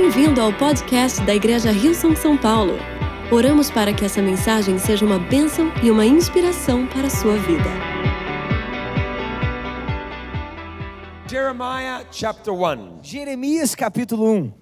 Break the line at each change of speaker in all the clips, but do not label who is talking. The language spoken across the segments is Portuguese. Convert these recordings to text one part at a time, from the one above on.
Bem-vindo ao podcast da Igreja Rio São Paulo. Oramos para que essa mensagem seja uma bênção e uma inspiração para a sua vida.
Jeremiah chapter 1.
Jeremias capítulo 1.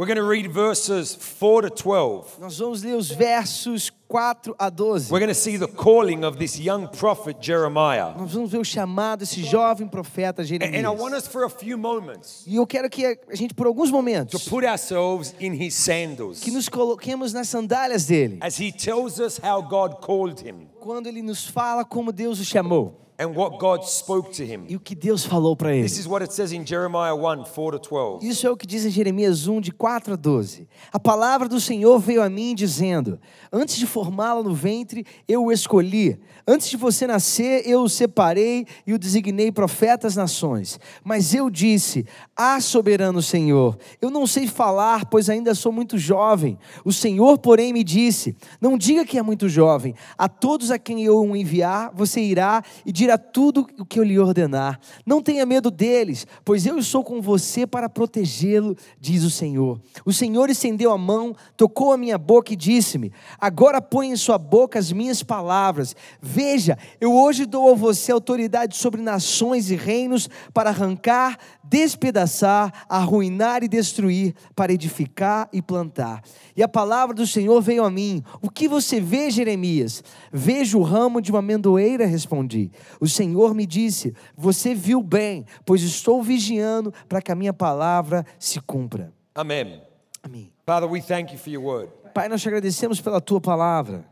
We're going to read verses 4 to 12.
Nós vamos ler os versos 4 a 12.
We're going to see the calling of this young prophet Jeremiah.
Nós vamos ver o chamado desse jovem profeta
And
Jeremias.
and I want us for a few moments
E eu quero que a gente, por alguns
to
momentos,
put ourselves in his sandals
que nos coloquemos nas sandálias dele,
as he tells us how God called him
quando ele nos fala como Deus o chamou
and what God spoke to him.
e o que Deus falou para ele.
This is what it says in Jeremiah 1 4 to 12.
Isso é o que diz em Jeremias 1, de 4 a 12. A palavra do Senhor veio a mim dizendo: Antes de formá-la no ventre, eu o escolhi. Antes de você nascer, eu o separei e o designei profeta às nações. Mas eu disse: Ah, soberano Senhor, eu não sei falar, pois ainda sou muito jovem. O Senhor, porém, me disse: Não diga que é muito jovem. A todos a quem eu o enviar, você irá e dirá tudo o que eu lhe ordenar. Não tenha medo deles, pois eu estou com você para protegê-lo, diz o Senhor. O Senhor estendeu a mão, tocou a minha boca e disse-me: Agora põe em sua boca as minhas palavras. Veja, eu hoje dou a você autoridade sobre nações e reinos para arrancar, despedaçar, arruinar e destruir, para edificar e plantar. E a palavra do Senhor veio a mim. O que você vê, Jeremias? Vejo o ramo de uma amendoeira, respondi. O Senhor me disse: Você viu bem, pois estou vigiando para que a minha palavra se cumpra.
Amen.
Amém.
Father, we thank you for your word.
Pai, nós te agradecemos pela tua palavra.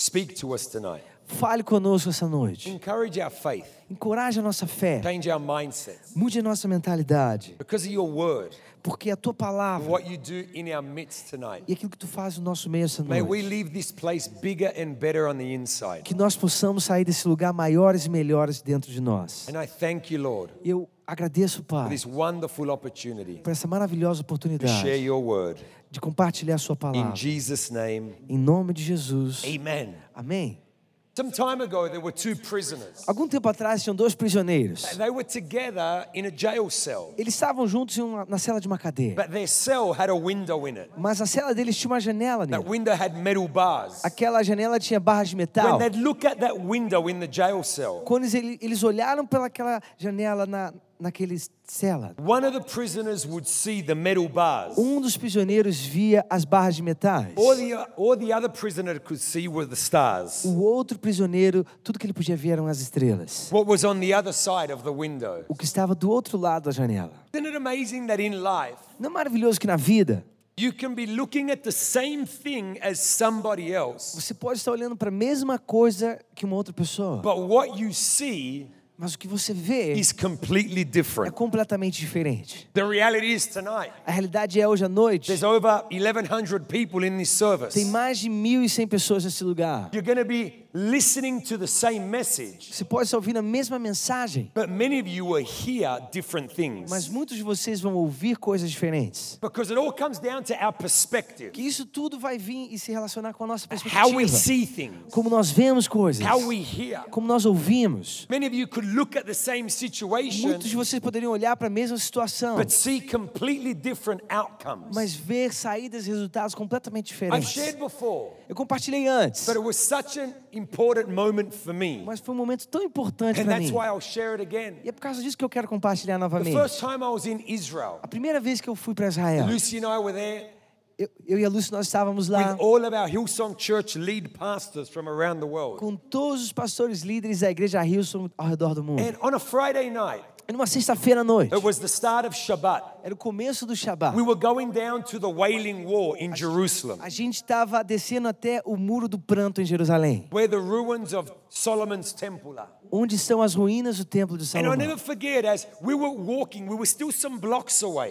Speak to us tonight.
Fale conosco essa noite.
Encourage our faith.
Encoraje a nossa fé.
Change our mindsets.
Mude a nossa mentalidade.
Because of your word,
Porque a tua palavra
what you do in our midst tonight.
e aquilo que tu faz no nosso meio essa
May we
noite.
leave this place bigger and better on the inside.
Que nós possamos sair desse lugar maiores e melhores dentro de nós.
And I thank you, Lord,
Eu agradeço, Pai,
this wonderful opportunity
por essa maravilhosa
to share
oportunidade
your word.
de compartilhar a sua
In
palavra.
Jesus' name,
Em nome de Jesus.
amen.
Amém.
Some time ago, there were two prisoners.
Algum tempo atrás tinham dois prisioneiros.
They were together in a jail cell,
Eles estavam juntos uma- na cela de uma cadeia.
but their cell had a window in it.
Mas a cela deles tinha uma janela
That
nele.
window had metal bars.
Aquela janela tinha barras de metal.
When they'd look at that window in the jail cell,
Quando eles, eles olharam pelaquela janela na, naquele cela,
one of the prisoners would see the metal bars.
um dos prisioneiros via as barras de metais.
All the, all the other prisoner could see were the stars.
O outro prisioneiro, tudo que ele podia ver eram as estrelas.
What was on the other side of the window.
O que estava do outro lado da janela.
Isn't it amazing that in life,
Não é maravilhoso que na vida
you can be looking at the same thing as somebody else,
você pode estar olhando para a mesma coisa que uma outra pessoa,
but what you see
mas o que você vê
is completely
é completamente diferente.
The reality is tonight,
A realidade é hoje à noite
there's over 1,100 people in this service.
tem mais de 1.100 pessoas nesse lugar.
You're going to be listening to the same message,
Você pode estar ouvindo a mesma mensagem,
but many of you will hear different things.
mas muitos de vocês vão ouvir coisas diferentes.
Because it all comes down to our perspective,
Que isso tudo vai vir e se relacionar com a nossa
how we
perspectiva.
see things,
Como nós vemos coisas,
how we hear.
como nós ouvimos.
Many of you could look at the same situation,
Muitos de vocês poderiam olhar para a mesma situação,
but see completely different outcomes.
mas ver saídas e resultados completamente
I've
diferentes.
shared before,
Eu compartilhei antes,
but it was such an important moment for me.
mas foi um momento tão importante
And
para
that's
mim.
why I'll share it again.
E é por causa disso que eu quero compartilhar
The
novamente.
first time I was in Israel,
A primeira vez que eu fui para Israel,
Lucy and I were there
eu, eu e a Lúcia nós estávamos lá
all of our Hillsong Church lead pastors from around the world.
com todos os pastores líderes da igreja Hilson ao redor do mundo.
And on a Friday night,
E numa sexta-feira à noite,
it was the start of Shabbat.
era o começo do Shabat.
We were going down to the Wailing Wall in Jerusalem,
A gente estava descendo até o muro do pranto em Jerusalém,
where the ruins of Solomon's temple are.
Onde estão as ruínas do templo de Salomão.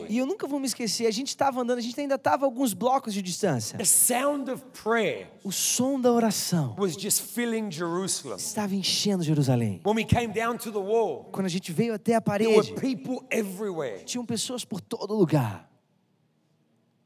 E eu nunca vou me esquecer, a gente estava andando, a gente ainda estava alguns blocos de distância.
The sound of prayer
O som da oração
was just filling Jerusalem.
estava enchendo Jerusalém.
When we came down to the wall,
Quando a gente veio até a
there were
parede, tinham pessoas por todo lugar.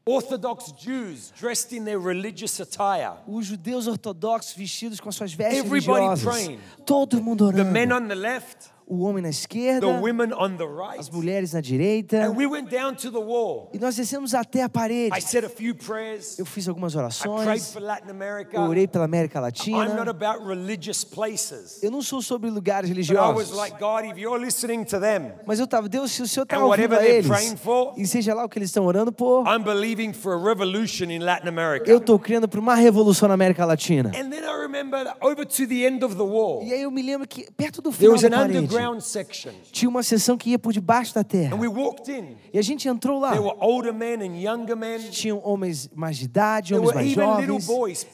Orthodox Jews dressed in their religious attire.
Os judeus ortodoxos vestidos com suas vestes
Everybody
religiosas.
praying.
Todo mundo
The men
orando.
on the left,
o homem na esquerda,
the women on the right.
as mulheres na direita,
And we went down to the wall.
e nós descemos até a parede.
I said a few prayers.
Eu fiz algumas
I prayed
orações,
for Latin America.
eu orei pela América
I'm not
Latina.
about religious places.
Eu não sou sobre lugares religiosos.
like, God, if you're listening to them,
Mas eu estava, Deus, se o Senhor está ouvindo a eles,
for,
e seja lá o que eles estão orando por,
I'm believing for a revolution in Latin America.
eu estou crendo por uma revolução na América Latina.
Remember
E aí eu me lembro que perto do final da parede. Tinha uma seção que ia por debaixo da terra.
And we walked in.
E a gente entrou lá.
There were older men and younger men.
Tinham homens mais de idade, homens
were
mais jovens.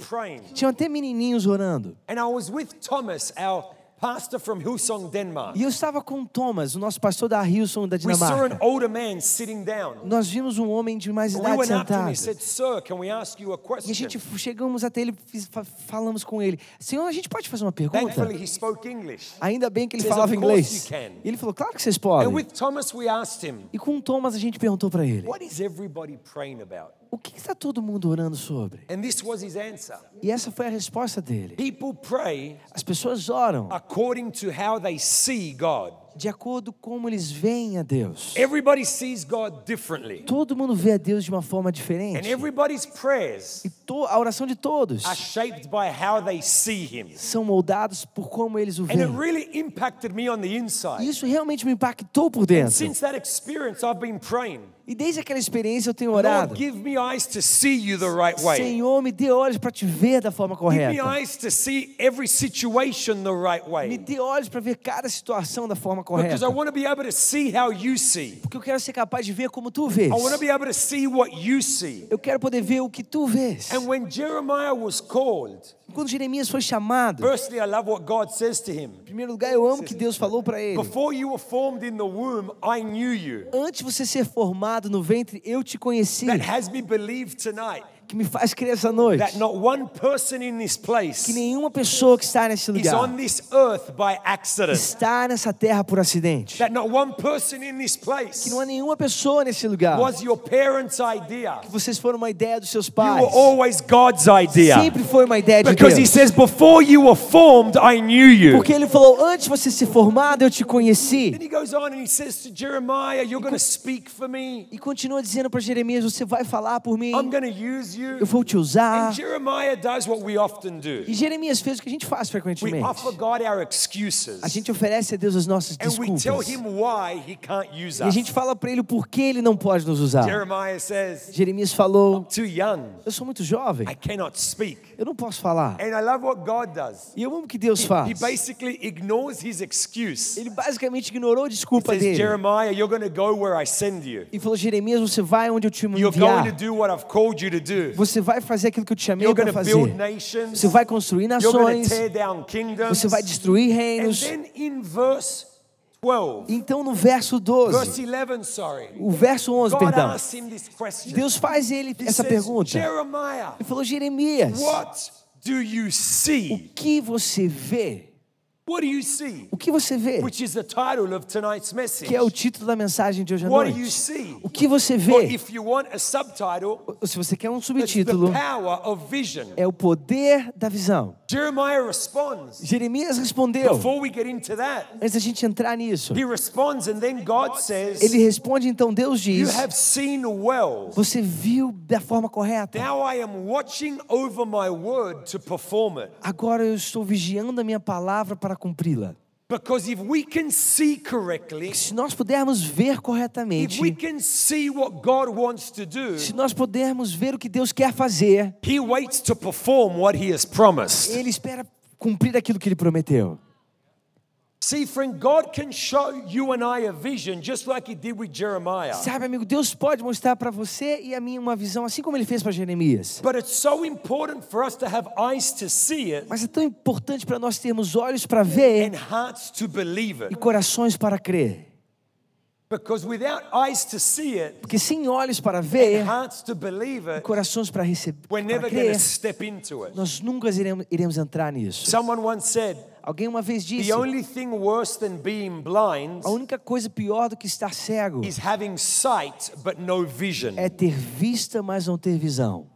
Tinham até menininhos orando.
And I was with Thomas, our pastor from Hillsong, Denmark.
E eu estava com o Thomas, o nosso pastor da Hilson da
We saw an
Dinamarca.
older man sitting down.
Nós vimos um homem de mais
We
idade
him
sentado.
and said, Sir, can we ask you a
E a
question?
gente chegamos até ele, falamos com ele. Senhor, a gente pode fazer uma pergunta?
Thankfully, he spoke English.
Ainda bem que ele
Says,
falava
"Of course
inglês.
you can."
E ele falou, claro que vocês
And
podem.
with Thomas, we asked him,
E com o Thomas a gente perguntou para ele,
What is everybody praying about?
O que está todo mundo orando sobre?
And this was his answer.
E essa foi a resposta dele.
People pray
As pessoas oram
according to how they see God.
de acordo com como eles veem a Deus.
Everybody sees God differently.
Todo mundo vê a Deus de uma forma
And
diferente.
everybody's prayers
E to- a oração de todos
are shaped by how they see Him.
são moldados por como eles o
And it
veem.
really impacted me on the
E
inside.
isso realmente me impactou por dentro.
Since that experience, I've been praying.
E desde aquela experiência eu tenho
Lord,
orado.
give me eyes to see you the right way.
Senhor, me dê olhos para te ver da forma
Give me
correta.
eyes to see every situation the right
Me
way.
dê olhos para ver cada situação da forma
Because
correta.
I want to be able to see how you see.
Porque eu quero ser capaz de ver como tu vês.
I want to be able to see what you see.
Eu quero poder ver o que tu vês.
And when Jeremiah was called,
Quando Jeremias foi chamado,
firstly, I love what God says to him.
em primeiro lugar, eu amo que Deus falou para ele.
Before you were formed in the womb, I knew you.
Antes de você ser formado no ventre, eu te conheci.
That has me believe tonight
Que me faz crer essa noite.
that not one person in this
Que
place
nenhuma pessoa que está nesse
is
lugar
on this earth by accident.
está nessa terra por acidente.
That not one person in this place
Que não há nenhuma pessoa nesse lugar.
was your parents' idea.
Que vocês foram uma ideia dos seus
You
pais.
were always God's idea.
Sempre foi uma ideia de
Because he
Deus.
says, Before you were formed, I knew you.
Porque ele falou, antes de você ser formado, eu te conheci.
Then he goes on and he says to Jeremiah, You're going to speak for me.
E continua dizendo para Jeremias, você vai falar por mim.
I'm going to use you.
Eu vou te usar.
And Jeremiah does what we often do.
E Jeremias fez o que a gente faz
We
frequentemente.
offer God our excuses.
A gente oferece a Deus as nossas
And we tell
desculpas.
him why he can't use
E a gente fala para ele por que ele não pode nos usar.
Jeremiah says,
Jeremias falou,
Too young.
eu sou muito jovem,
I cannot speak.
eu não posso falar.
And I love what God does.
E eu amo o que Deus
He
faz.
basically ignores his excuse.
Ele basicamente ignorou a desculpa dele.
Jeremiah, you're going to go where I send you.
E falou, Jeremias, você vai onde eu te
You're going to do what I've called you to do.
Você vai fazer aquilo que eu te chamei para fazer. Você vai construir nações. Você vai destruir reinos.
then in verse 12,
Então no verso
verse
12,
11, sorry,
o verso 11,
God
perdão. Deus faz ele essa pergunta. Ele falou, Jeremias,
what do you
o que você vê? O que você vê?
Which is the title of tonight's message.
Que é o título da mensagem de hoje à
What do you
noite.
see?
O que você vê?
if you want a subtitle,
Ou Se você quer um subtítulo,
power of vision.
é o poder da visão.
Jeremiah responds.
Jeremias respondeu.
Before we get into that,
Antes da gente entrar nisso,
he responds, and then God says,
ele responde então, Deus
You
diz,
have seen well.
você viu da forma correta.
Now I am watching over my word to perform it.
Agora eu estou vigiando a minha palavra para cumpri-la.
Because if we can see correctly,
Se nós pudermos ver corretamente,
we can see what God wants to do,
se nós pudermos ver o que Deus quer fazer,
He waits to perform what He has promised.
Ele espera cumprir aquilo que Ele prometeu.
See, friend, God can show you and I a vision just like He did with Jeremiah.
Sabe, amigo, Deus pode mostrar para você e a mim uma visão, assim como Ele fez para Jeremias.
But it's so important for us to have eyes to see it
Mas é tão importante para nós termos olhos para ver
and hearts to believe
e
it.
corações para crer.
Because without eyes to see it
Porque sem olhos para ver e
it,
corações para receber, para crer, nós nunca iremos, iremos entrar nisso.
Someone once said,
Alguém uma vez disse:
The only thing worse than being blind
a única coisa pior do que estar cego
is having sight but no vision.
é ter vista, mas não ter visão.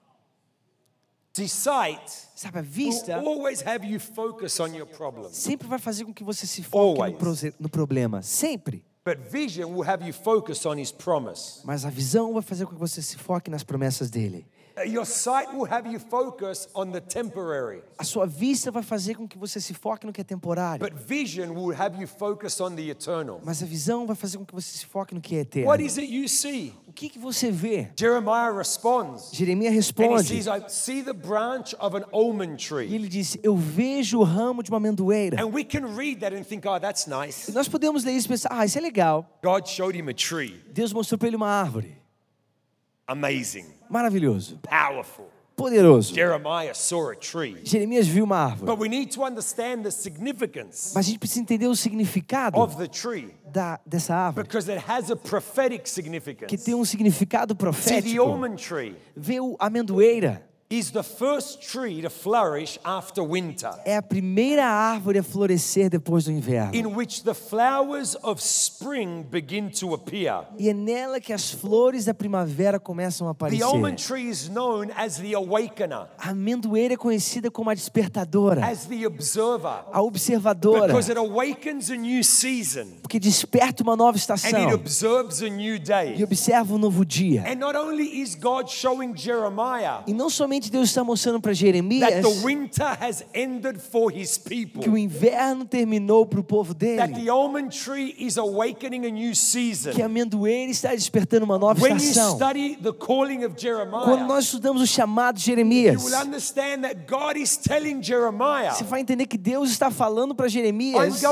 Sabe, a vista sempre vai fazer com que você se foque no, no problema. Sempre. Mas a visão vai fazer com que você se foque nas promessas dele.
Uh, Your sight will have you focus on the temporary.
A sua vista vai fazer com que você se foque no que é temporário.
But vision will have you focus on the eternal.
Mas a visão vai fazer com que você se foque no que é eterno.
What is it you see?
O que, que você vê?
Jeremiah responds.
Jeremias
And he
responde.
says, I see the branch of an almond
E
tree.
ele disse: Eu vejo o ramo de uma amendoeira.
And we can read that and think, oh, that's nice.
E nós podemos ler isso e pensar: Ah, isso é legal.
God showed him a tree.
Deus mostrou para ele uma árvore.
Amazing.
Maravilhoso.
Powerful.
Poderoso.
Jeremiah saw a tree.
Jeremias viu uma árvore.
But we need to understand the significance
Mas a gente precisa entender o significado
of the tree
da, dessa árvore.
because it has a prophetic
Que
significance.
tem um significado profético. Vê o amendoeira.
Is the first tree to flourish after winter,
É a primeira árvore a florescer depois do inverno.
in which the flowers of spring begin to appear.
E é nela que as flores da primavera começam a
The
aparecer.
almond tree is known as the awakener,
A amendoeira é conhecida como a despertadora,
as the observer,
a observadora,
because it awakens a new season
porque desperta uma nova
and it
estação
observes a new
e
day.
observa um novo dia.
And not only is God showing Jeremiah
E não somente Deus está mostrando para
that
Jeremias
the winter has ended for his people,
que o inverno terminou para o povo
that
dele,
the almond tree is awakening a new season.
que a amendoeira está despertando uma nova
When
estação. Quando nós estudamos o chamado de Jeremias,
will understand that God is telling Jeremiah,
você vai entender que Deus está falando para Jeremias: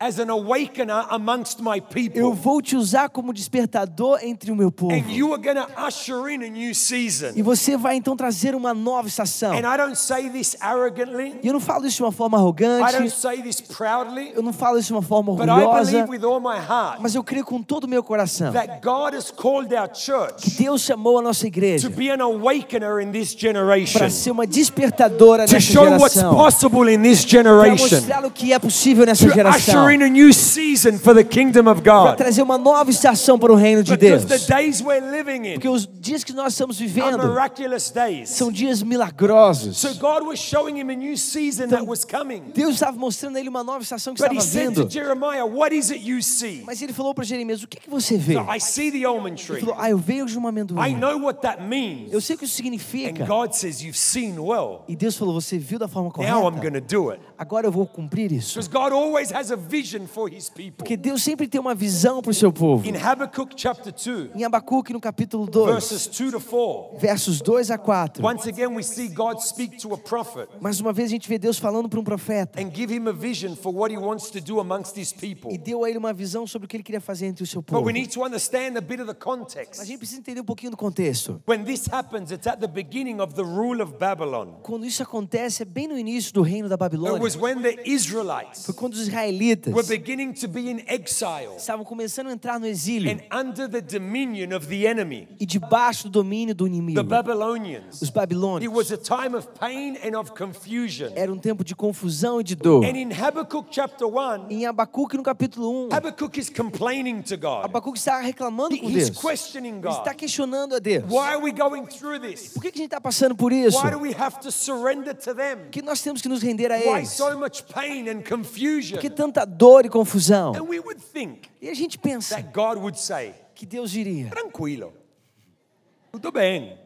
as an awakener amongst my
Eu
people.
vou te usar como despertador entre o meu povo.
And you are going to usher in a new season.
E você vai então trazer uma nova estação.
And I don't say this arrogantly.
E eu não falo isso de uma forma
I don't
arrogante,
say this proudly.
eu não falo isso de uma forma
But I
orgulhosa,
believe with all my heart
mas eu creio com todo o meu coração
that God has called our
que
church
Deus chamou a nossa
to
igreja
be an awakener in this generation.
para ser uma despertadora
To
nessa
show what's
geração,
possible in this
para mostrar o que é possível nessa geração,
a new season for the kingdom of
para
God.
trazer uma nova estação para o reino de
Because
Deus.
the days we're living in
Porque os dias que nós estamos
are
vivendo
miraculous days.
são dias milagrosos.
So God was showing him a new season that was coming.
Deus estava mostrando a ele uma nova estação que
But he
estava vindo.
Jeremiah, What is it you see?
Mas ele falou para Jeremias: O que, que você vê?
I see the almond
Ele falou: Ah, eu vejo uma
I
amendoim.
know what that means.
Eu sei o que isso
And
significa.
God says, You've seen well.
E Deus falou: Você viu da forma
Now I'm
correta?
going to do it.
Agora eu vou cumprir isso.
Because God always has a vision.
Porque Deus sempre tem uma visão para o seu povo.
In Habakkuk chapter 2,
Em Abacuque, no capítulo 2,
verses 2 to 4,
versos 2 a 4.
once again we see God speak to a prophet
Mais uma vez a gente vê Deus falando para um profeta.
and give him a vision for what he wants to do amongst his people.
E deu a ele uma visão sobre o que ele queria fazer entre o seu
But
povo.
we need to understand a bit of the
A
context.
gente precisa entender um pouquinho do contexto.
When this happens, it's at the beginning of the rule of Babylon.
Quando isso acontece, é bem no início do reino da
It
Babilônia.
was when the Israelites
Foi quando os israelitas
were beginning to be in exile
estavam começando a entrar no exílio
and under the dominion of the enemy,
e debaixo do domínio do
the
inimigo,
Babylonians.
os
It
babilônios.
was a time of pain and of confusion.
Era um tempo de confusão e de dor.
And in Habakkuk chapter 1,
Em Abacuque, no capítulo 1,
Habakkuk is complaining to God.
Abacuque está reclamando com
He's
Deus.
questioning
Ele está
God.
questionando a Deus.
Why are we going through this?
Por que que a gente está passando por isso?
Why do we have to surrender to them?
Por que nós temos que nos render a
Why
eles?
so much pain and confusion?
Por que tanta dor e confusão?
And we would think
E a gente pensa
that God would say,
que Deus diria:
Tranquilo. Tudo bem.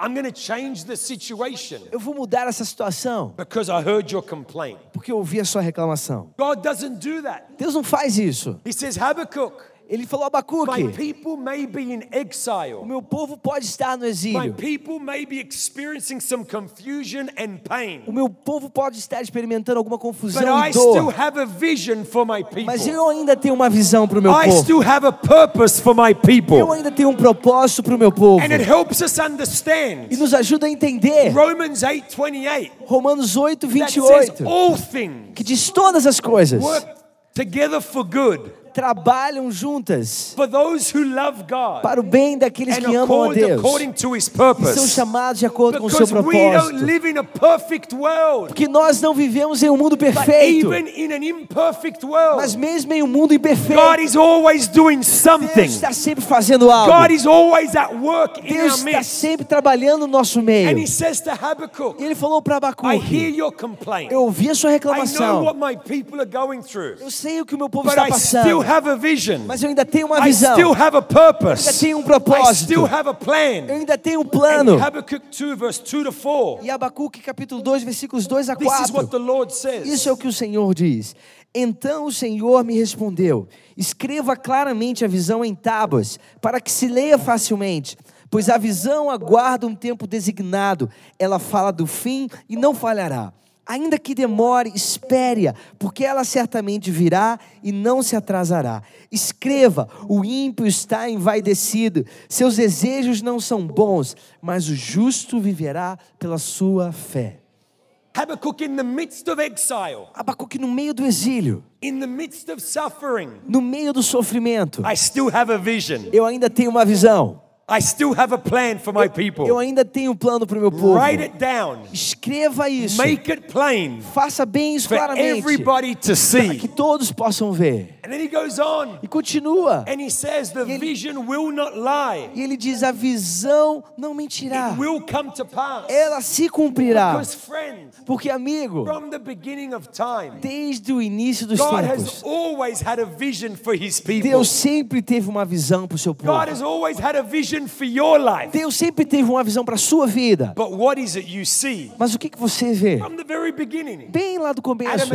I'm going to change the situation
Eu vou mudar essa situação
because I heard your complaint.
porque eu ouvi a sua reclamação.
God doesn't do that.
Deus não faz isso.
He says, Habakkuk,
Ele falou Abacuque:
people may be in
O
exile.
meu povo pode estar no
My
exílio.
people may be experiencing some confusion and pain.
O meu povo pode estar experimentando alguma confusão
But
e dor. Mas eu ainda tenho uma visão para o meu
I
povo.
still have a purpose for my
Eu
people.
ainda tenho um propósito para o meu povo.
And it helps us
E
understand
nos ajuda a entender
Romans 8:28
Romanos 8,
that says
28,
all things
que diz todas as coisas
work together for good
trabalham juntas
for those who love God
para o bem daqueles que amam a Deus
according to His
e são
purpose.
chamados de acordo com o seu
Because we don't
propósito.
live in a perfect world,
Porque nós não vivemos em um mundo perfeito,
even in an imperfect world,
mas mesmo em um mundo imperfeito,
God is always doing
Deus está sempre fazendo algo.
God is always at work in
Deus está sempre trabalhando no nosso
And
meio.
He says to Habakkuk,
E ele falou para
I hear
Abacuque:
your complaint.
Eu ouvi a sua reclamação. Eu sei o que o meu povo está passando.
Have a vision.
Mas eu ainda tenho uma
I
visão.
still have a purpose.
ainda tenho um
I
propósito.
still have a
Eu
plan.
ainda tenho um
And
plano.
Habakkuk 2, verse 2 to 4.
E Abacuque capítulo 2, versículos 2 a
This is what
4.
the Lord says.
Isso é o que o Senhor diz. Então o Senhor me respondeu: Escreva claramente a visão em tábuas, para que se leia facilmente. Pois a visão aguarda um tempo designado, ela fala do fim e não falhará. Ainda que demore, espere-a, porque ela certamente virá e não se atrasará. Escreva: o ímpio está envaidecido, seus desejos não são bons, mas o justo viverá pela sua fé.
Habakkuk in the midst of exile,
no meio do exílio,
in the midst of suffering,
no meio do sofrimento,
I still have a vision.
eu ainda tenho uma visão.
I still have a plan for my
Eu
people.
ainda tenho um plano para o meu povo.
Write it down.
Escreva isso.
Make it plain
Faça bem isso
for
claramente.
everybody to
Para
see.
que todos possam ver.
And then he goes on
E continua.
and he says, The
ele-
vision will not lie,
E ele diz: a visão não mentirá.
it will come to pass.
Ela se cumprirá.
Because, friend,
Porque, amigo,
from the beginning of time,
desde o início dos
God has
tempos,
always had a vision for his people.
Deus sempre teve uma visão para o seu povo.
God has always had a vision.
Deus sempre teve uma visão para a sua vida.
But what is it you see?
Mas o que, que você vê?
From the very beginning,
Bem lá do começo.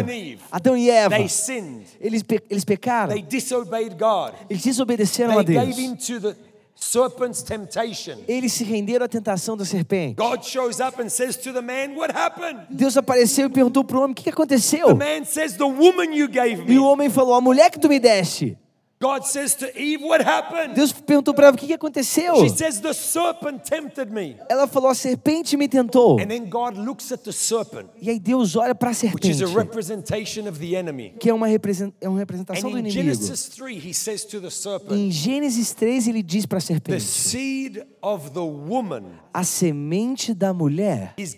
Adão e Eva,
they sinned,
eles, pe- eles pecaram,
they disobeyed God,
eles desobedeceram a Deus.
gave in to the serpent's temptation.
Eles se renderam à tentação da serpente.
God shows up and says to the man, What happened?
Deus apareceu e perguntou para o homem: o que, que aconteceu?
The man says, The woman you gave
E o
me.
homem falou: a mulher que tu me deste.
God says to Eve, What happened?
Deus perguntou para ela: o que, aconteceu?
She says, The serpent tempted me.
Ela falou: a serpente me tentou.
And then God looks at the serpent,
E aí Deus olha para a
which is
serpente,
a representation of the enemy.
que é uma, represen- é uma
And
representação do
in
inimigo.
Genesis 3, he says to the serpent,
Em Gênesis 3, ele diz para a
The
serpente:
seed of the woman
a semente da mulher
is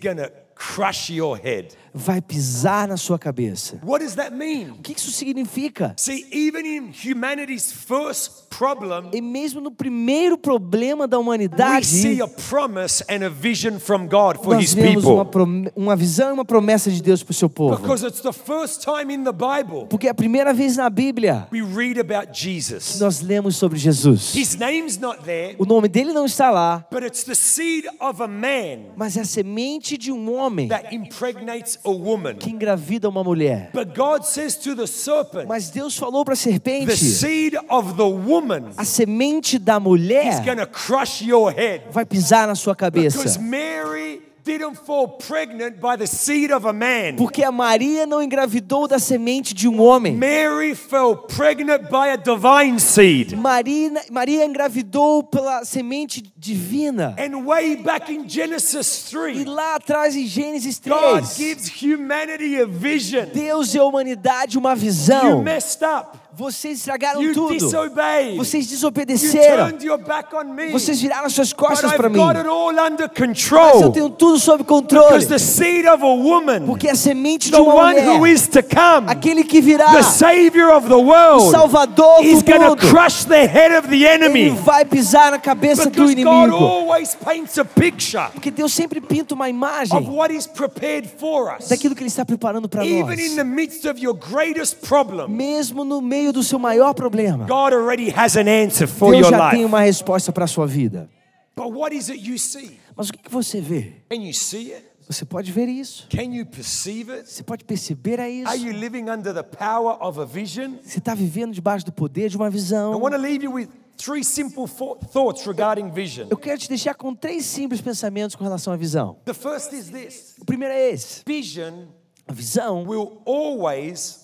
crush your head.
vai pisar na sua cabeça.
What does that mean?
O que isso significa?
See, even in humanity's first problem,
E mesmo no primeiro problema da
we
humanidade,
see a promise and a vision from God for
nós
his
vemos uma,
people.
uma visão e uma promessa de Deus para o seu povo.
Because it's the first time in the Bible
Porque é a primeira vez na Bíblia
we read about
que
Jesus.
nós lemos sobre Jesus.
His name's not there,
O nome dele não está lá,
but it's the seed of a man
mas é a semente de um homem
that impregnates a woman.
que engravida uma mulher.
But God says to the serpent,
Mas Deus falou para a
the
serpente:
seed of the woman
a semente da mulher
going to crush your head.
vai pisar na sua
Because
cabeça.
Mary didn't fall pregnant by the seed of a man.
Porque a Maria não engravidou da semente de um homem.
Mary fell pregnant by a divine seed.
Maria, Maria engravidou pela semente divina.
And way back in Genesis
E
3,
lá atrás em Gênesis
God
3,
gives humanity a vision.
Deus e a humanidade uma
You
visão.
messed up.
Vocês estragaram
You
tudo.
disobeyed.
Vocês
You
desobedeceram.
turned your back on me.
Vocês viraram suas costas para mim.
got it all under
Mas eu
control.
tenho tudo sob controle.
Because the seed of a woman,
Porque a semente de
the
uma
one who
mulher,
is to come,
aquele que virá,
the Savior of the
o
world,
Salvador
is
do mundo,
crush the head of the
ele
enemy.
vai pisar na cabeça do
Because God
inimigo.
always paints a picture
Porque Deus sempre pinta uma
of
imagem
what He's prepared for us.
daquilo que Ele está preparando para
Even in
nós.
the midst of your greatest problem,
Mesmo no meio do seu maior problema,
God already has an answer for
Deus
your
já tem
life.
uma resposta para a sua vida.
But what is it you see?
Mas o que que você vê?
Can you see it?
Você pode ver isso.
Can you perceive it?
Você pode perceber a
Are
isso.
you living under the power of a vision?
Você está vivendo debaixo do poder de uma
I
visão.
want to leave you with three simple fo- thoughts regarding vision.
Eu quero te deixar com três simples pensamentos com relação à visão.
The first is this
O primeiro é esse:
vision
a visão
will always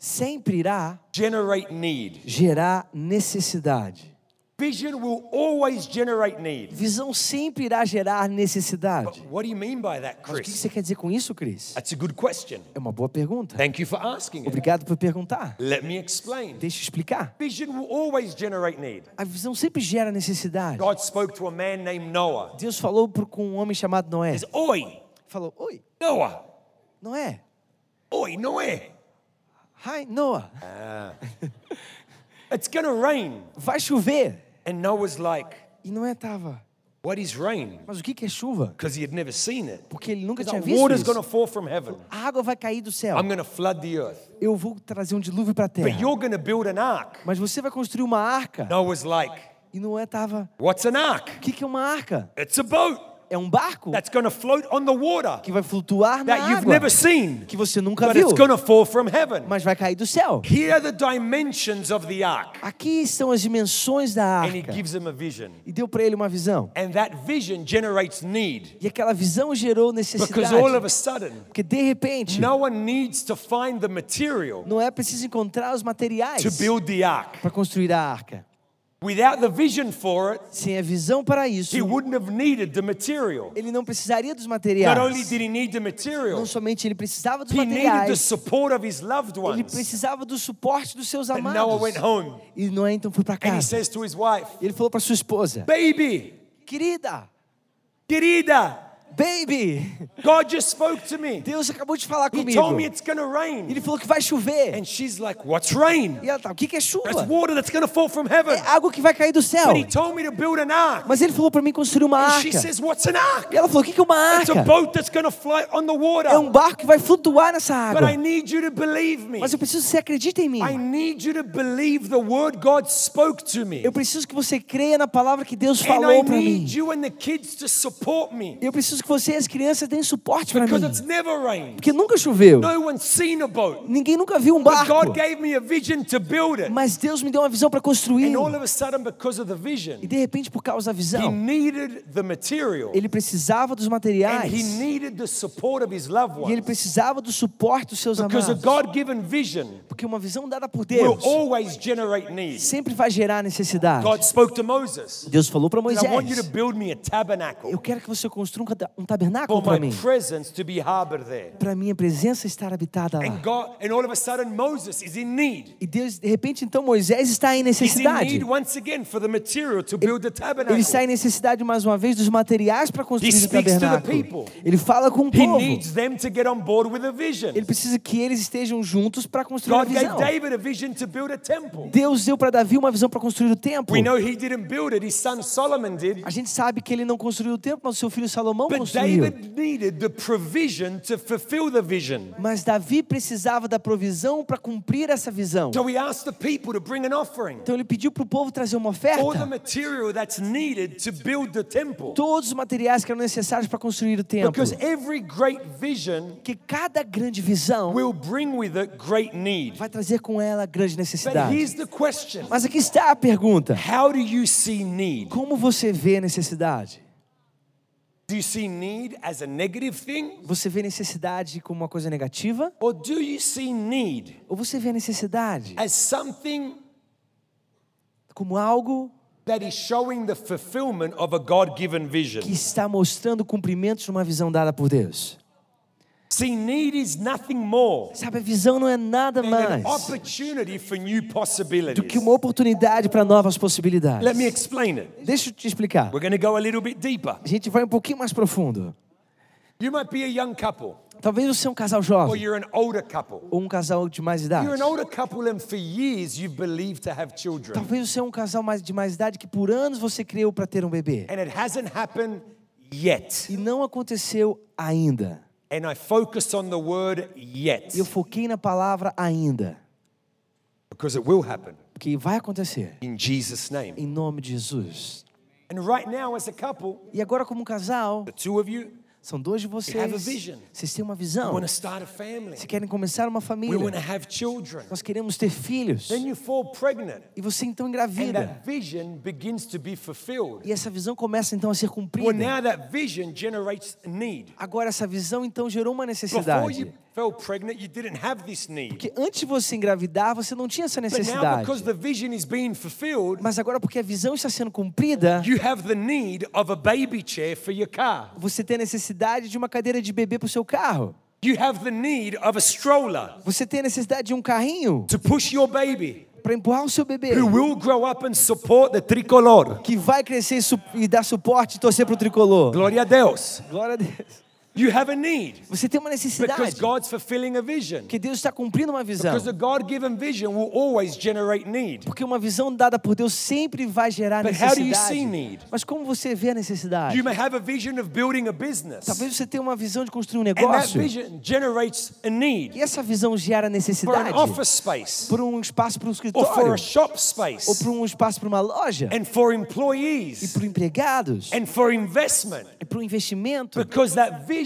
sempre irá
generate need.
gerar necessidade.
Vision will always generate need.
Visão sempre irá gerar necessidade.
What do you mean by that,
Mas o que
Chris?
você quer dizer com isso, Cris?
That's a good question.
É uma boa pergunta.
Thank you for asking it.
Obrigado por perguntar.
Let me explain.
Deixa eu explicar.
Vision will always generate need.
A visão sempre gera necessidade.
God spoke to a man named Noah.
Deus falou com um homem chamado Noé.
Oi,
Falou: Oi,
Noah.
Noé.
Oi, Noah.
Hi, Noah.
It's going to rain.
Vai chover.
And Noah's like,
E Noé tava.
What is rain?
Mas o que que é chuva?
Because he had never seen it.
Porque ele nunca tinha visto
Water's
isso.
to fall from heaven.
A água vai cair do céu.
I'm to flood the earth.
Eu vou trazer um dilúvio para a
But
terra.
you're going to build an ark.
Mas você vai construir uma arca.
Noah's like,
E Noé tava.
What's an ark?
O que que é uma arca?
It's a boat
É um barco
that's going to float on the water
que vai flutuar na
that you've
água.
never seen,
Que você nunca
but
viu.
it's going to fall from heaven.
Mas vai cair do céu.
Here are the dimensions of the ark.
Aqui estão as dimensões da
And he
arca.
gives him a vision.
E deu para ele uma visão.
And that vision generates need.
E aquela visão gerou
Because
necessidade.
all of a sudden,
Porque de repente,
no one needs to find the material
não é preciso encontrar os materiais
to build the ark.
para construir a arca.
Without the vision for it,
Sem a visão para isso,
he wouldn't have needed the material.
ele não precisaria dos
Not only
materiais.
did he need the
Não
material,
somente ele precisava dos
he needed the
materiais,
support of his loved
ele
ones.
precisava do suporte dos seus
And Noah
amados.
went home
E Noé então foi para
and he
casa.
says to his wife,
ele falou para sua esposa:
Baby,
Querida,
querida,
baby,
God just spoke to me.
Deus acabou de falar
He
comigo.
told me it's to rain.
Ele falou que vai chover.
And she's like, What's rain?
E ela tá: O que que é
It's
chuva?
water that's to fall from heaven.
É água que vai cair do céu.
But he told me to build an ark.
Mas ele falou para mim construir uma
And she
arca.
says, What's an ark?
E ela falou: O que que é uma
It's a
arca?
boat that's to float on the water.
É um barco que vai flutuar nessa
But
água.
I need you to believe me.
Mas eu preciso que você acredite em mim.
I need you to believe the word God spoke to me.
Eu preciso que você creia na palavra que Deus
And I
falou para mim.
need you and the kids to support me.
Eu preciso que você e as crianças deem suporte para mim.
it's never rained.
Porque nunca choveu. Ninguém nunca viu um barco.
God gave me a vision to build it.
Mas Deus me deu uma visão para construir.
And all of a sudden, because of the vision,
E de repente, por causa da visão,
needed the material.
ele precisava dos materiais.
he needed the support of his loved
E ele precisava do suporte dos seus amados. Porque uma visão dada por Deus sempre vai gerar necessidade. Deus falou para Moisés: Eu quero que você construa um tabernáculo para
my
mim.
presence to be harbored there.
Para minha presença estar habitada lá.
And God, and all of a sudden, Moses is in need.
E Deus, de repente, então Moisés está em necessidade.
need once again for the material to build the tabernacle.
Ele está em necessidade mais uma vez dos materiais para construir
He
o tabernáculo. Ele fala com o
He
povo.
needs them to get on board with a vision.
Ele precisa que eles estejam juntos para construir a
God gave
visão.
David a vision to build a temple.
Deus deu para Davi uma visão para construir o templo.
We know he didn't build it, his son Solomon did.
A gente sabe que ele não construiu o templo, mas o seu filho Salomão
But
construiu.
David needed the provision to fulfill the vision.
Mas Davi precisava da provisão para cumprir essa visão.
So he asked the people to bring an offering.
Então ele pediu para o povo trazer uma
All the
oferta.
material that's needed to build the temple.
Todos os materiais que eram necessários para construir o templo.
Because every great vision
Que cada grande visão
will bring with it great need.
vai trazer com ela grande
But
necessidade.
here's the question
Mas aqui está a pergunta:
How do you see need?
como você vê necessidade?
Do you see need as a negative thing?
Você vê necessidade como uma coisa negativa?
Or do you see need
Ou você vê necessidade
as something
como algo
that is showing the fulfillment of a God given vision?
que está mostrando o cumprimento de uma visão dada por Deus?
See, need is nothing more
Sabe, a visão não é nada mais
opportunity for new
do que uma oportunidade para novas possibilidades.
Let me explain it.
Deixa eu te explicar.
We're going to go a little bit deeper.
A gente vai um pouquinho mais profundo.
You might be a young couple,
Talvez você é um casal
or
jovem
you're an older couple.
ou um casal de mais idade.
You're an older couple, and for years you've believed to have children,
Talvez você é um casal mais- de mais idade que por anos você creu para ter um bebê.
and it hasn't happened yet.
E não aconteceu ainda.
And I focused on the word yet
eu foquei na palavra ainda.
because it will happen
Porque vai acontecer.
in Jesus' name.
Em nome de Jesus.
And right now, as a couple,
E agora, como um casal,
the two of you,
são dois de vocês. Vocês têm uma visão. Vocês querem começar uma família. Nós queremos ter filhos. E você então engravida. E essa visão começa então a ser cumprida. Agora essa visão então gerou uma necessidade.
You fell pregnant, you didn't have this need.
Porque antes de você engravidar, você não tinha essa
But now,
necessidade.
because the vision is being fulfilled,
Mas agora, porque a visão está sendo cumprida,
you have the need of a baby chair for your car.
você tem a necessidade de uma cadeira de bebê para o seu carro.
You have the need of a stroller
Você tem a necessidade de um carrinho
to push your baby,
para empurrar o seu bebê.
who will grow up and support the tricolor.
Que vai crescer e, dar suporte e torcer para o tricolor.
Gloria a Deus.
Glória a Deus.
You have a need
Você tem uma
because
necessidade.
God's fulfilling a vision.
Que Deus está cumprindo uma visão.
Because a God given vision will always generate need.
Porque uma visão dada por Deus sempre vai gerar
But how do you
necessidade.
see need?
Mas como você vê a necessidade?
You may have a vision of building a business,
Talvez você tenha uma visão de construir um
and that
negócio.
vision generates a need
E essa visão gera
for an
necessidade
office space,
por um espaço para um
or for
escritório,
a shop
ou
space,
para um espaço para uma loja,
and for
e
employees,
para empregados,
and for investment.
e para o investimento.
Because that vision.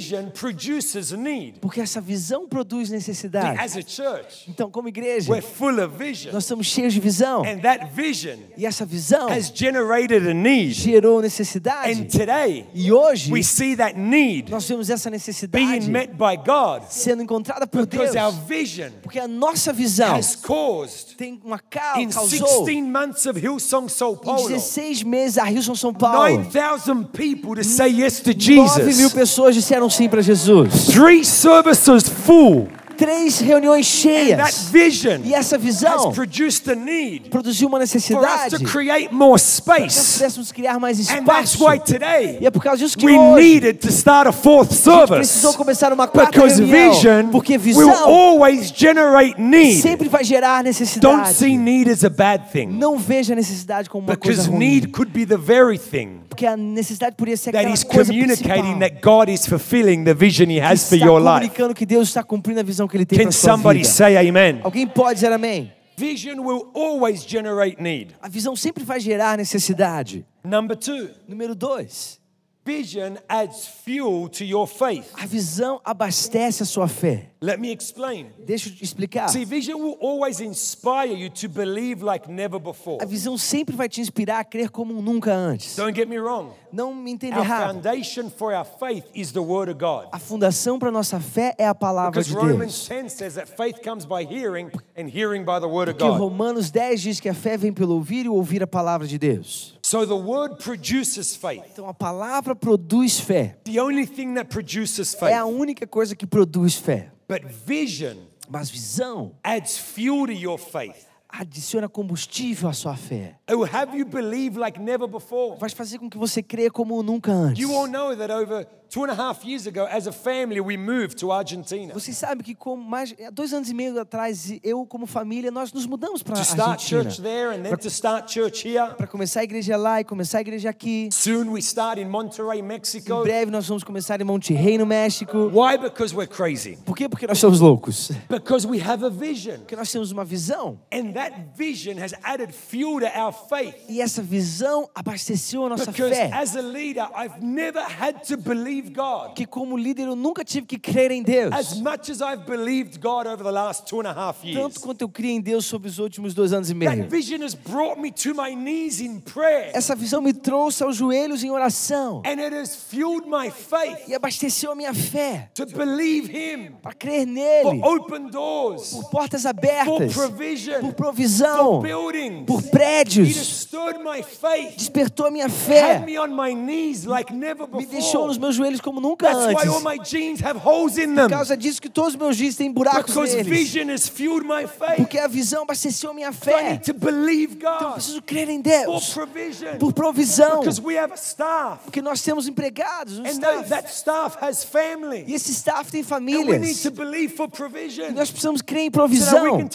Porque essa visão produz necessidade.
As a church,
Então, como igreja,
we're full of vision,
nós estamos cheios de visão.
and that vision
E essa visão
has generated a need.
gerou
And
necessidade.
today,
E hoje,
we see that need
nós vemos essa necessidade
being met by God
sendo encontrada por Deus.
because our vision
Porque a nossa visão
has caused
tem uma ca-
in
causou
16 months of Hillsong Sao
em
Paulo
16 meses a Rilson São Paulo.
9,000 people to say yes to
9 mil
Jesus.
pessoas disseram sim para Jesus.
Three services full.
Três reuniões
That
cheias.
vision
E essa visão
has produced a need
produziu uma
for us
necessidade.
to create more space.
pudéssemos criar mais
And that's
espaço.
why today
E é por causa disso que
we
hoje
needed to start a fourth service.
precisou começar uma quarta
Because
reunião.
vision
Porque
will
visão
always generate need.
sempre vai gerar
Don't
necessidade.
see need as a bad thing.
Não veja a necessidade como uma coisa
Because
ruim.
need could be the very thing
Porque a necessidade poderia ser
that
aquela
is
coisa
communicating
principal.
that God is fulfilling the vision He has for
está
your life.
comunicando que Deus está cumprindo a visão que Ele tem
Can
para sua
somebody
vida.
say amen?
Alguém pode dizer amém?
Vision will always generate need.
A visão sempre vai gerar necessidade.
Number two,
Número dois,
vision adds fuel to your faith.
a visão abastece a sua fé.
Let me explain.
Deixa eu te explicar.
See, vision will always inspire you to believe like never before.
A visão sempre vai te inspirar a crer como nunca antes.
Don't get me wrong.
Não me entenda
Our
errado.
foundation for our faith is the Word of God.
A fundação para nossa fé é a palavra
Because
de
Romans
Deus.
10 says that faith comes by hearing and hearing by the Word of
Porque
God.
Romanos 10 diz que a fé vem pelo ouvir e ouvir a palavra de Deus.
So the Word produces faith.
Então a palavra produz fé.
The only thing that produces
É a
faith.
única coisa que produz fé.
But vision
Mas visão
adds fuel to your faith.
adiciona combustível à sua fé.
It will have you believe like never before.
Vai fazer com que você creia como nunca antes.
You all know that over two and a half years ago, as a family, we moved to Argentina
Você sabe que com mais dois anos e meio atrás, eu como família nós nos mudamos para
to
a
start church
Argentina
there and then to start church here.
para começar a igreja lá e começar a igreja aqui.
Soon we start in Monterrey,
Em
Mexico.
breve nós vamos começar em Monterrey, no México.
Why? Because we're crazy.
Por quê? Porque nós somos loucos.
Because we have a vision.
Porque nós temos uma visão
And that vision has added fuel to our faith.
e essa visão abasteceu a nossa
Because
fé.
as a leader, I've never had to believe God
Que como líder eu nunca tive que crer em Deus.
as much as I've believed God over the last two and a half
Tanto
years.
quanto eu criei em Deus sobre os últimos dois anos e
That
meio.
vision has brought me to my knees in prayer.
Essa visão me trouxe aos joelhos em oração
And it has fueled my faith
e abasteceu a minha fé
to believe Him
para crer
for
nele,
open doors,
por portas
for
abertas,
provision,
por
for
provisão,
buildings.
por
It has
prédios.
stirred my faith,
Despertou a minha
had
fé,
me on my knees like never
me deixou nos
before.
meus joelhos como nunca
That's why all
antes.
my jeans have holes in
Por
them.
causa disso que todos os meus dias têm buracos
Because
neles.
vision has fueled my faith.
Porque a visão abasteceu minha
I
fé.
need to believe
Então eu
God
preciso crer em
for
Deus,
provision.
por provisão.
Because we have a staff.
Porque nós temos empregados, um
And that,
staff.
that staff has family.
E esse staff tem
And we need
famílias.
to believe for
E
provision.
nós precisamos crer em
So
provisão.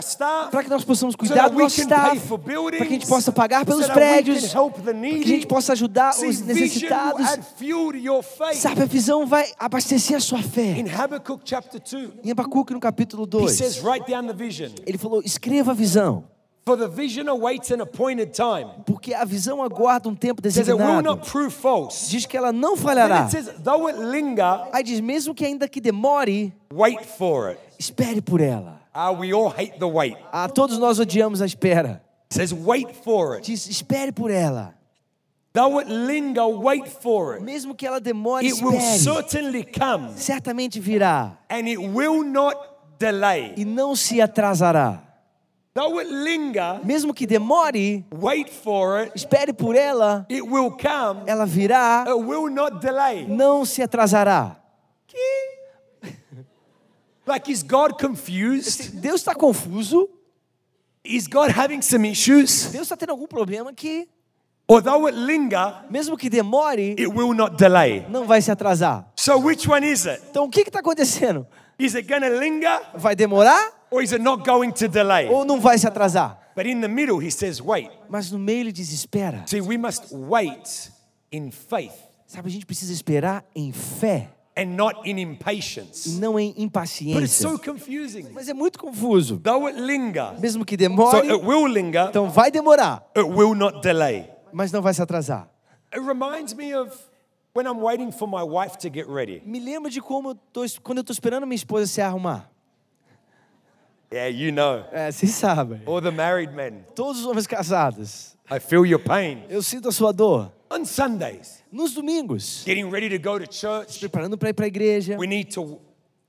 staff.
Para que nós possamos
So
cuidar
that
do nosso staff.
for.
Para que a gente possa pagar pelos
so
prédios. Para que a gente possa ajudar
See,
os necessitados. Sabe, a visão vai abastecer a sua fé.
In Habakkuk chapter 2,
Em Abacuque, no capítulo
he
2,
says, write down the vision.
ele falou: escreva a visão.
For the vision awaits an appointed time.
Porque a visão aguarda um tempo designado. Diz que ela não falhará.
it says, though it linger,
Aí diz: mesmo que ainda que demore, espere por ela.
Ah, we all hate the wait.
Ah, todos nós odiamos a espera.
It says, wait for it.
Diz: espere por ela.
Though it linger, wait for it.
Mesmo que ela demore,
It will certainly come,
Certamente virá
and it will not delay.
e não se atrasará.
Though it linger,
Mesmo que demore,
wait for it.
espere por ela,
It will come.
ela virá,
It will not delay.
não se atrasará.
Like, is God confused?
Deus está confuso,
Is God having some issues?
Deus está tendo algum problema que,
Or though it linger,
mesmo que demore,
it will not delay.
não vai se atrasar.
So, which one is it?
Então o que está acontecendo?
Is it going to linger
Vai demorar
or is it not going to delay?
ou não vai se atrasar?
But in the middle, he says, wait.
Mas no meio ele diz: espera.
See, we must wait in faith
Sabe, a gente precisa esperar em fé
and not in
e
impatience.
não em
But it's
impaciência.
so confusing.
Mas é muito confuso.
Though it linger,
Mesmo que
so
demore,
it will linger,
então vai demorar,
it will not delay.
Mas não vai se atrasar.
It reminds me of when I'm waiting for my wife to get ready.
Me lembro de como eu tô, quando eu estou esperando minha esposa se arrumar.
Yeah, you know.
É, vocês sabem.
Or the married men.
Todos os homens casados.
I feel your pain.
Eu sinto a sua dor.
On Sundays,
Nos domingos,
getting ready to go to church,
preparando para ir para a igreja,
we need to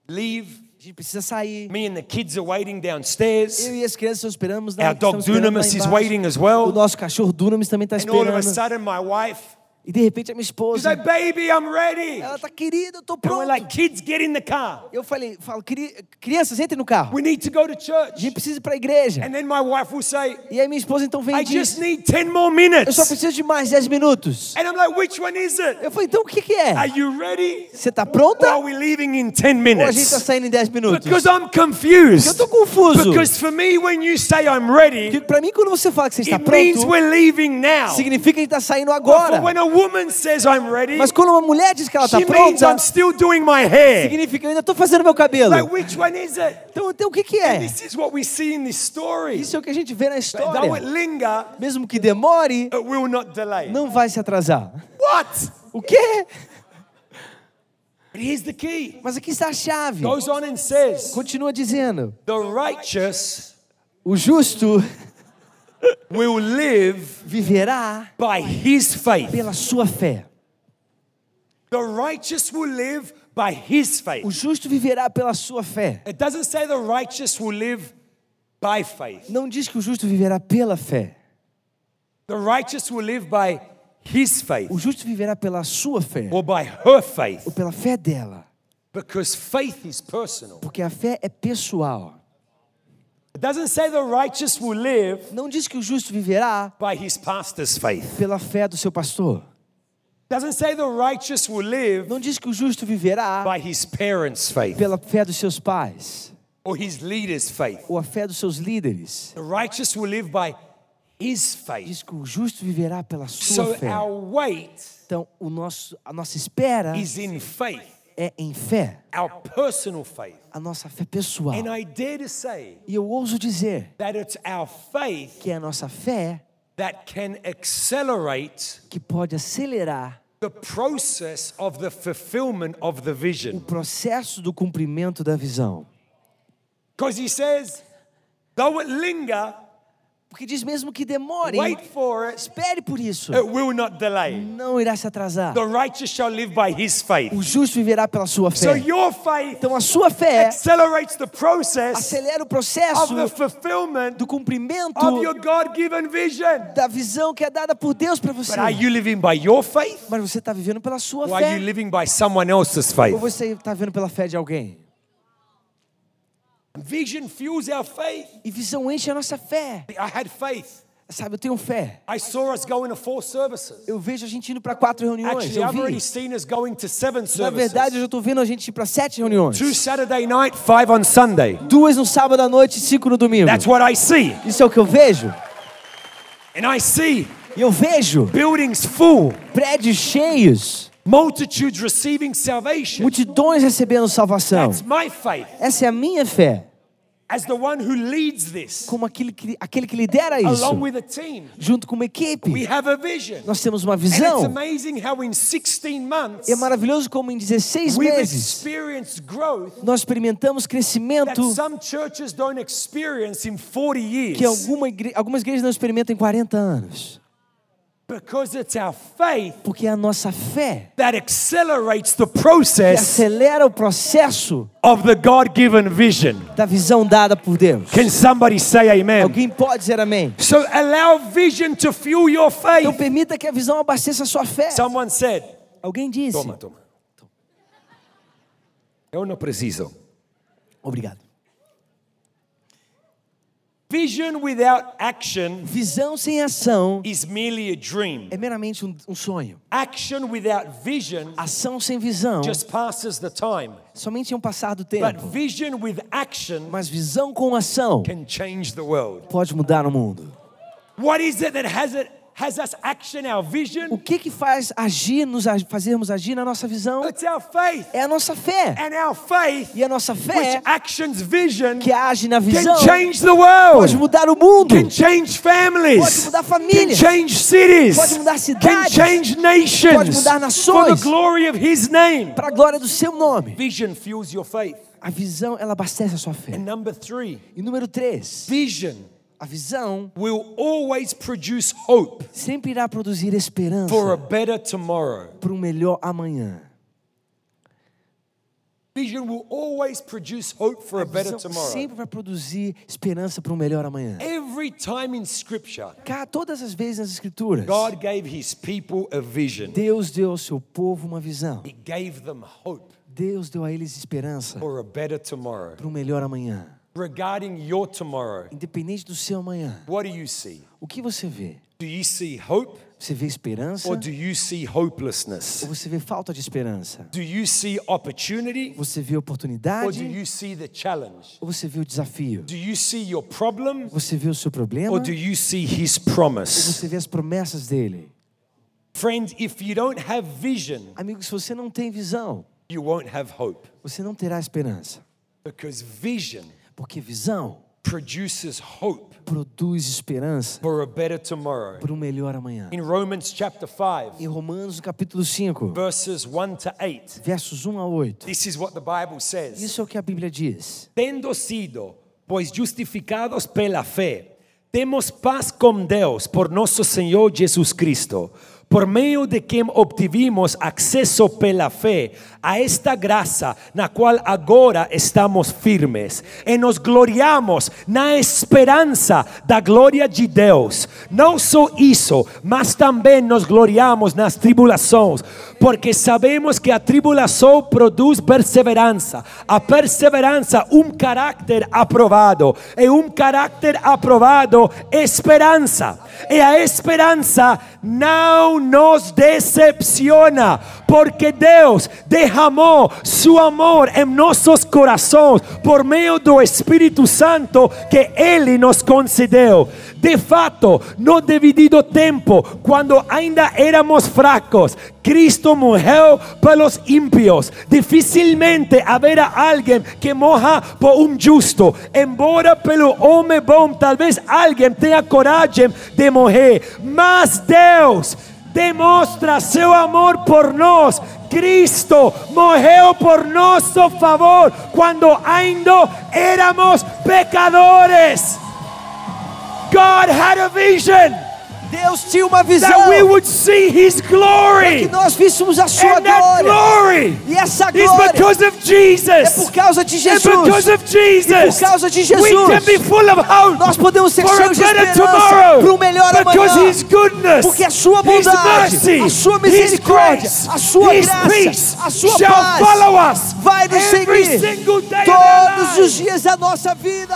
leave.
Gente precisa sair.
Me and the kids are waiting downstairs.
Eu e as crianças estamos esperando.
Our dog Dunamis is waiting as well.
O nosso cachorro Dunamis também está
And all of a sudden, my wife
E de repente a minha esposa,
like, Baby, I'm ready.
ela tá querida, eu tô
And
pronto.
like, Kids, get in the car.
Eu falei, falo, "Cri- crianças, entrem no carro.
We need to go to
A
church.
gente precisa ir para a igreja.
And then my wife will say,
E aí minha esposa então vem
I
e
just
diz,
need 10 more
eu
minutes.
só preciso de mais 10 minutos.
And I'm like, Which one is it?
Eu falei, então o que que é?
Are you ready?
Você tá
Or
pronta?
are we leaving in 10
Ou a gente tá
minutes?
saindo em 10 minutos?
Because I'm
Eu
confused.
tô confuso.
Because for me, when you say I'm ready,
Porque pra mim, quando você fala que você está
it means
pronto,
we're leaving now.
significa que a gente tá saindo
But
agora.
for when a woman says I'm ready,
Mas quando uma mulher diz que ela tá
means
pronta,
I'm still doing my hair.
significa que eu ainda tô fazendo meu cabelo.
Like, which one is it?
Então, então o que que é?
This is what we see in this story.
Isso é o que a gente vê na história. Mesmo que demore,
it will not delay.
não vai se atrasar.
What?
O quê?
But here's the key.
Mas aqui está a chave.
Goes on and says,
Continua dizendo:
the righteous
o justo
will live
viverá
by his faith.
pela sua fé.
The righteous will live by his faith.
O justo viverá pela sua fé.
It doesn't say the righteous will live by faith.
Não diz que o justo viverá pela fé.
The righteous will live by his faith
O justo viverá pela sua fé.
or by her faith
Ou pela fé dela.
because faith is personal.
Porque a fé é pessoal.
It doesn't say the righteous will live
Não diz que o justo viverá
by his pastor's faith.
pela fé do seu pastor.
It doesn't say the righteous will live
Não diz que o justo viverá
by his parents' faith
pela fé dos seus pais.
or his leader's faith.
Ou a fé dos seus líderes.
The righteous will live by his faith.
Diz que o justo viverá pela sua
So
fé.
our wait
Então, o nosso, a nossa espera
is in faith,
é em fé.
our personal faith.
A nossa fé pessoal.
And I dare to say
E eu ouso dizer
that it's our faith
que é a nossa fé
that can accelerate
que pode acelerar
the process of the fulfillment of the
o
vision.
processo do cumprimento da visão.
Because he says, though it linger,
Porque diz mesmo que demore,
wait for it,
espere por isso.
it will not delay.
Não irá se atrasar.
The righteous shall live by his faith.
O justo viverá pela sua
So
fé.
your faith
Então a sua fé
accelerates the process
acelera o
of
processo
the fulfillment
do cumprimento
of your God-given vision.
da visão que é dada por Deus para você.
But are you living by your faith
Mas você está vivendo pela sua
or are you
fé
living by someone else's
ou
faith?
você está vivendo pela fé de alguém?
Vision fuels our faith.
E visão enche a nossa fé.
I had faith.
Sabe, eu tenho fé.
I saw us going to four services.
Eu vejo a gente indo para quatro reuniões.
Actually,
Eu
I've already
vi.
seen us going to seven
Na verdade, eu
services.
já estou vendo a gente ir para sete reuniões.
Two Saturday night, five on Sunday.
Duas no sábado à noite e cinco no domingo.
That's what I see.
Isso é o que eu vejo.
And I see
E eu vejo
buildings full,
prédios cheios,
multitudes receiving salvation.
multidões recebendo salvação.
That's my faith
Essa é a minha fé,
as the one who leads this,
como aquele que, aquele que lidera isso,
along with a team.
junto com uma
We
equipe.
have a vision.
Nós temos uma
And it's
visão.
amazing how in 16 months
é maravilhoso como em 16
we've
meses
experienced growth
nós experimentamos
that
crescimento
some churches don't experience in 40 years.
que alguma igre- algumas igrejas não experimentam em 40 anos.
Because it's our faith
Porque é a nossa fé
that accelerates the
que
process
acelera o processo
of the God given vision.
da visão dada por Deus.
Can somebody say amen?
Alguém pode dizer amém?
So allow vision to fuel your
Então
faith.
permita que a visão abasteça a sua fé.
Someone said,
Alguém disse.
Toma, toma. Eu não preciso.
Obrigado.
Vision without action
Visão sem ação
is merely a dream.
é meramente um, um sonho.
Action without vision
Ação sem visão
just passes the time.
somente é um passar do
But
tempo.
vision with action
Mas visão com ação
can change the world.
pode mudar o mundo.
What is it that has it has us action our
O que que faz agir, nos fazermos agir na nossa visão?
It's our faith.
É a nossa fé.
And our faith,
E a nossa fé
actions vision,
que age na
can
visão
change the
pode mudar o mundo.
Can change families.
Pode mudar
Can
famílias.
change cities.
Pode mudar
Can
cidades. Pode mudar nações.
glory of His name.
Para a glória do seu nome.
Vision fuels your faith.
A visão, ela abastece a sua fé.
And number three,
E número três,
vision
a visão
will always produce hope
sempre irá produzir esperança
for a better tomorrow.
para um melhor amanhã.
Vision will always produce hope for a
A
better tomorrow.
sempre vai produzir esperança para um melhor amanhã.
Every time in Scripture,
Cá, todas as vezes nas escrituras,
God gave His people a vision.
Deus deu ao seu povo uma visão.
He gave them hope
Deus deu a eles esperança
for a better tomorrow.
para um melhor amanhã.
Regarding your tomorrow,
Independente do seu amanhã.
what do you see?
O que você vê?
Do you see hope
Você vê esperança
or do you see hopelessness?
ou você vê falta de esperança?
Do you see opportunity
Você vê
or do
oportunidade
you see the challenge?
ou você vê o desafio?
Do you see your problem
Você vê o seu problema
or
ou
do you see His promise?
você vê as promessas dele?
Friends, if you don't have vision,
Amigo, se você não tem visão,
you won't have hope
você não terá esperança.
because vision
Porque visão
produces hope
produz esperança
for a better tomorrow.
para um melhor amanhã.
In Romans chapter 5,
Em Romanos, no capítulo 5,
verses 1 to 8,
versos 1 a 8,
this is what the Bible says.
isso é o que a Bíblia diz.
Tendo sido, pois justificados pela fé, temos paz com Deus por nosso Senhor Jesus Cristo, por meio de quem obtivimos acesso pela fé a esta graça na qual agora estamos firmes e nos gloriamos na esperança da glória de Deus. Não só isso, mas também nos gloriamos nas tribulações, porque sabemos que a tribulação produz perseverança, a perseverança um caráter aprovado, e um caráter aprovado esperança. E a esperança não nos decepciona, porque Deus derramou seu amor em nossos corações por meio do Espírito Santo que Ele nos concedeu. De fato, no devido tempo, quando ainda éramos fracos, Cristo morreu pelos ímpios. Dificilmente haverá alguém que morra por um justo. Embora pelo homem bom, talvez alguém tenha coragem de morrer. Mas Deus demonstra seu amor por nós. Cristo morreu por nosso favor quando ainda éramos pecadores. God had a vision
Deus tinha uma visão
that we would see His glory.
que nós víssemos a sua
And that
glória.
glory
E essa
is
glória
because of
é
Jesus.
por causa de
And
Jesus.
because of Jesus,
por causa de
we
Jesus,
can be full of hope
Nós podemos ser cheios de esperança para um melhor
because
amanhã.
His goodness,
Porque a sua bondade,
mercy,
a sua misericórdia,
grace,
a sua graça,
peace
a sua paz vai nos seguir todos os dias da nossa vida.